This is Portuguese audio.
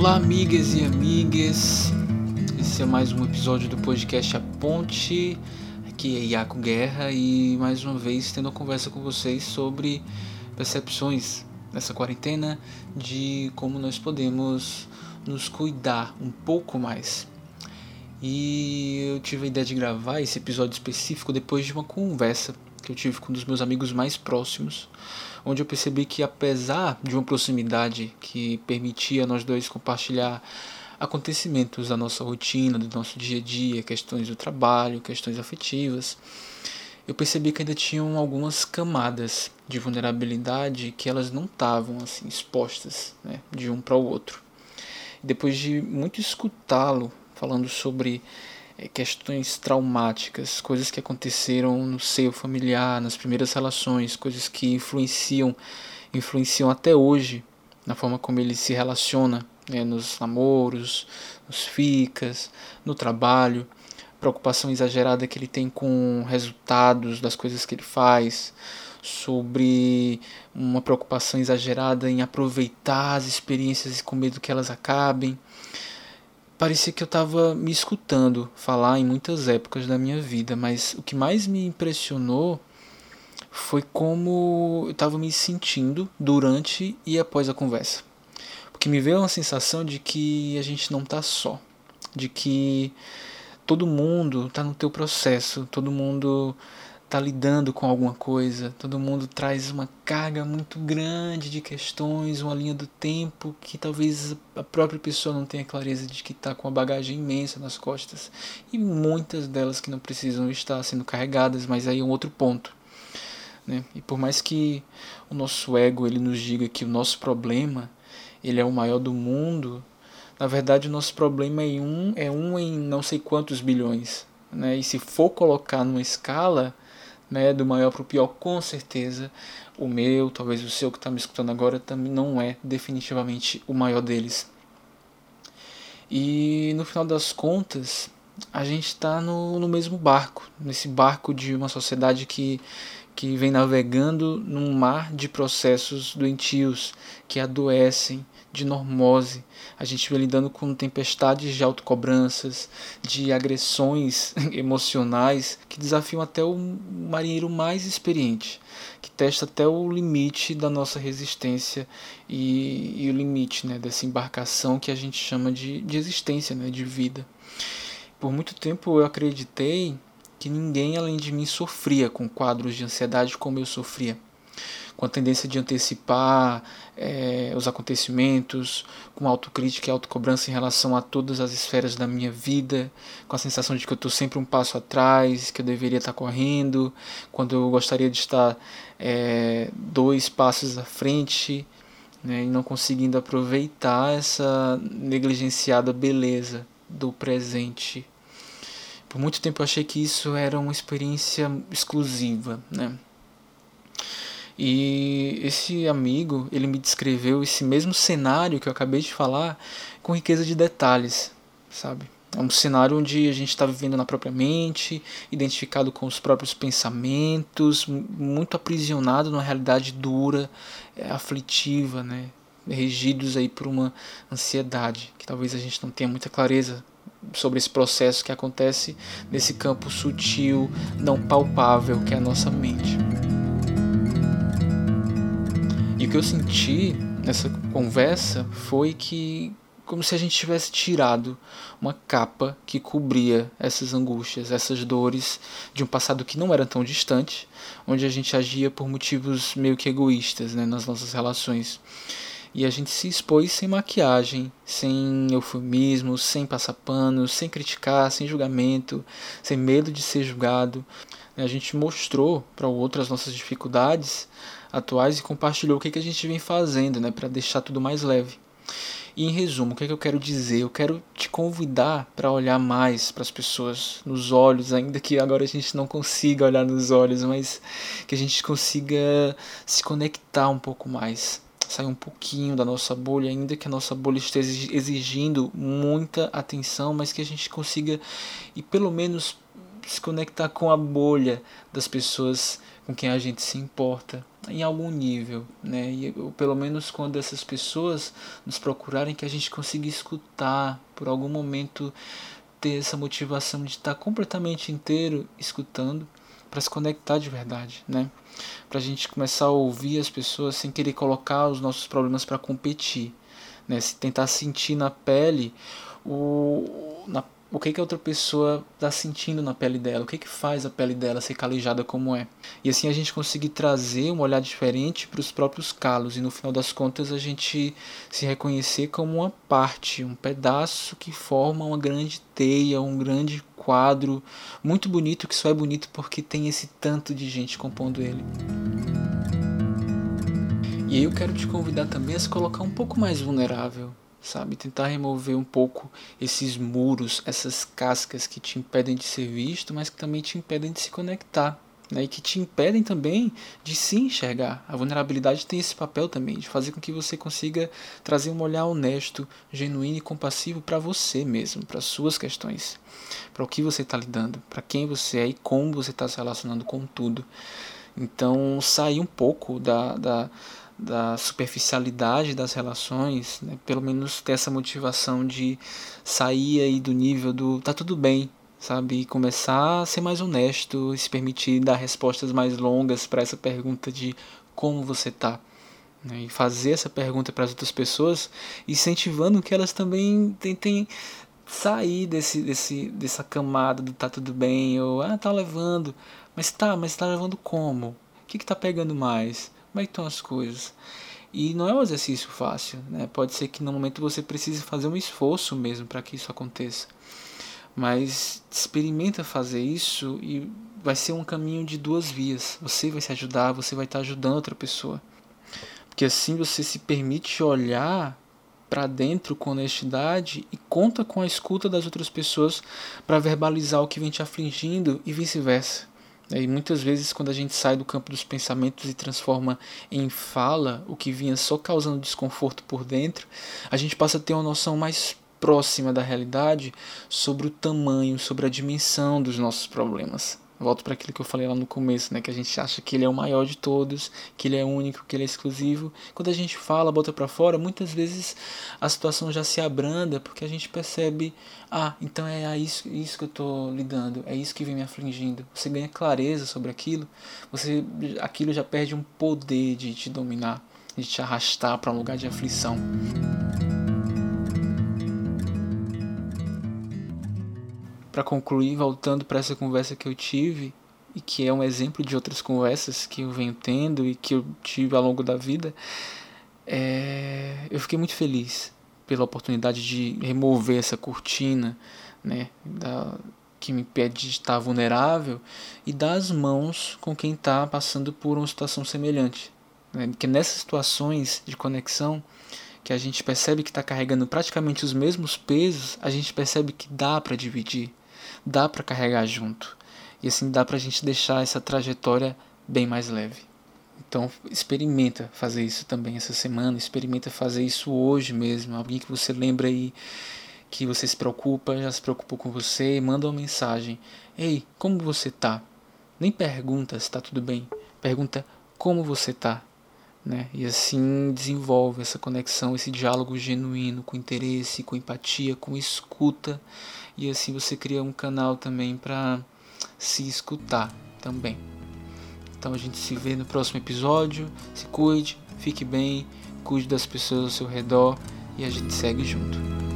Olá, amigas e amigues. Esse é mais um episódio do podcast A Ponte. Aqui é Iaco Guerra e mais uma vez tendo uma conversa com vocês sobre percepções nessa quarentena de como nós podemos nos cuidar um pouco mais. E eu tive a ideia de gravar esse episódio específico depois de uma conversa que eu tive com um dos meus amigos mais próximos, onde eu percebi que apesar de uma proximidade que permitia nós dois compartilhar acontecimentos da nossa rotina, do nosso dia a dia, questões do trabalho, questões afetivas, eu percebi que ainda tinham algumas camadas de vulnerabilidade que elas não estavam assim expostas, né, de um para o outro. Depois de muito escutá-lo falando sobre questões traumáticas, coisas que aconteceram no seio familiar, nas primeiras relações, coisas que influenciam, influenciam até hoje na forma como ele se relaciona né, nos namoros, nos ficas, no trabalho, preocupação exagerada que ele tem com resultados das coisas que ele faz, sobre uma preocupação exagerada em aproveitar as experiências com medo que elas acabem. Parecia que eu estava me escutando falar em muitas épocas da minha vida, mas o que mais me impressionou foi como eu estava me sentindo durante e após a conversa. Porque me veio uma sensação de que a gente não está só, de que todo mundo está no teu processo, todo mundo está lidando com alguma coisa, todo mundo traz uma carga muito grande de questões, uma linha do tempo que talvez a própria pessoa não tenha clareza de que está com uma bagagem imensa nas costas e muitas delas que não precisam estar sendo carregadas, mas aí é um outro ponto. Né? E por mais que o nosso ego ele nos diga que o nosso problema ele é o maior do mundo, na verdade o nosso problema é um, é um em não sei quantos bilhões. Né? E se for colocar numa escala né, do maior para o pior, com certeza o meu, talvez o seu que está me escutando agora, também não é definitivamente o maior deles. E no final das contas, a gente está no, no mesmo barco, nesse barco de uma sociedade que que vem navegando num mar de processos doentios que adoecem de normose. A gente vem lidando com tempestades de autocobranças, de agressões emocionais que desafiam até o marinheiro mais experiente, que testa até o limite da nossa resistência e, e o limite né, dessa embarcação que a gente chama de, de existência, né, de vida. Por muito tempo eu acreditei que ninguém além de mim sofria com quadros de ansiedade como eu sofria, com a tendência de antecipar é, os acontecimentos, com autocrítica e autocobrança em relação a todas as esferas da minha vida, com a sensação de que eu estou sempre um passo atrás, que eu deveria estar correndo, quando eu gostaria de estar é, dois passos à frente. Né, e não conseguindo aproveitar essa negligenciada beleza do presente por muito tempo eu achei que isso era uma experiência exclusiva, né? E esse amigo, ele me descreveu esse mesmo cenário que eu acabei de falar com riqueza de detalhes, sabe? É um cenário onde a gente está vivendo na própria mente, identificado com os próprios pensamentos, muito aprisionado numa realidade dura, é, aflitiva, né? regidos aí por uma ansiedade que talvez a gente não tenha muita clareza sobre esse processo que acontece nesse campo sutil, não palpável que é a nossa mente. Que eu senti nessa conversa foi que como se a gente tivesse tirado uma capa que cobria essas angústias, essas dores de um passado que não era tão distante, onde a gente agia por motivos meio que egoístas né, nas nossas relações. E a gente se expôs sem maquiagem, sem eufemismo, sem passar pano, sem criticar, sem julgamento, sem medo de ser julgado. A gente mostrou para o outro as nossas dificuldades atuais e compartilhou o que, que a gente vem fazendo né, para deixar tudo mais leve. E em resumo, o que, que eu quero dizer? Eu quero te convidar para olhar mais para as pessoas nos olhos, ainda que agora a gente não consiga olhar nos olhos, mas que a gente consiga se conectar um pouco mais sair um pouquinho da nossa bolha, ainda que a nossa bolha esteja exigindo muita atenção, mas que a gente consiga e pelo menos se conectar com a bolha das pessoas com quem a gente se importa, em algum nível, né? E ou pelo menos quando essas pessoas nos procurarem que a gente consiga escutar por algum momento ter essa motivação de estar completamente inteiro escutando para se conectar de verdade, né? Para a gente começar a ouvir as pessoas sem querer colocar os nossos problemas para competir, né? Se tentar sentir na pele o na o que, que a outra pessoa está sentindo na pele dela, o que, que faz a pele dela ser calejada como é. E assim a gente conseguir trazer um olhar diferente para os próprios calos e no final das contas a gente se reconhecer como uma parte, um pedaço que forma uma grande teia, um grande quadro muito bonito que só é bonito porque tem esse tanto de gente compondo ele. E eu quero te convidar também a se colocar um pouco mais vulnerável, sabe? Tentar remover um pouco esses muros, essas cascas que te impedem de ser visto, mas que também te impedem de se conectar. Né, e que te impedem também de se enxergar. A vulnerabilidade tem esse papel também, de fazer com que você consiga trazer um olhar honesto, genuíno e compassivo para você mesmo, para suas questões, para o que você está lidando, para quem você é e como você está se relacionando com tudo. Então, sair um pouco da, da da superficialidade das relações, né? pelo menos ter essa motivação de sair aí do nível do tá tudo bem, sabe? E começar a ser mais honesto, se permitir dar respostas mais longas para essa pergunta de como você tá. Né? E fazer essa pergunta para as outras pessoas, incentivando que elas também tentem sair desse, desse, dessa camada do tá tudo bem, ou ah, tá levando, mas tá, mas tá levando como? O que, que tá pegando mais? Como é que estão as coisas? E não é um exercício fácil, né? Pode ser que no momento você precise fazer um esforço mesmo para que isso aconteça. Mas experimenta fazer isso e vai ser um caminho de duas vias. Você vai se ajudar, você vai estar ajudando outra pessoa. Porque assim você se permite olhar para dentro com honestidade e conta com a escuta das outras pessoas para verbalizar o que vem te afligindo e vice-versa. E muitas vezes, quando a gente sai do campo dos pensamentos e transforma em fala o que vinha só causando desconforto por dentro, a gente passa a ter uma noção mais próxima da realidade sobre o tamanho, sobre a dimensão dos nossos problemas. Volto para aquilo que eu falei lá no começo, né? Que a gente acha que ele é o maior de todos, que ele é único, que ele é exclusivo. Quando a gente fala, bota para fora, muitas vezes a situação já se abranda porque a gente percebe, ah, então é isso, isso que eu estou lidando, é isso que vem me afligindo. Você ganha clareza sobre aquilo, você aquilo já perde um poder de te dominar, de te arrastar para um lugar de aflição. Para concluir, voltando para essa conversa que eu tive, e que é um exemplo de outras conversas que eu venho tendo e que eu tive ao longo da vida, é, eu fiquei muito feliz pela oportunidade de remover essa cortina né, da, que me impede de estar vulnerável e dar as mãos com quem está passando por uma situação semelhante. Né, porque nessas situações de conexão, que a gente percebe que está carregando praticamente os mesmos pesos, a gente percebe que dá para dividir dá para carregar junto. E assim dá para a gente deixar essa trajetória bem mais leve. Então experimenta fazer isso também essa semana, experimenta fazer isso hoje mesmo. Alguém que você lembra aí que você se preocupa, já se preocupou com você, manda uma mensagem. Ei, como você tá? Nem pergunta se está tudo bem, pergunta como você tá. Né? E assim desenvolve essa conexão, esse diálogo genuíno, com interesse, com empatia, com escuta e assim você cria um canal também para se escutar também. Então a gente se vê no próximo episódio. Se cuide, fique bem, cuide das pessoas ao seu redor e a gente segue junto.